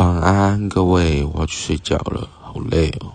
晚安各位我要去睡觉了好累哦。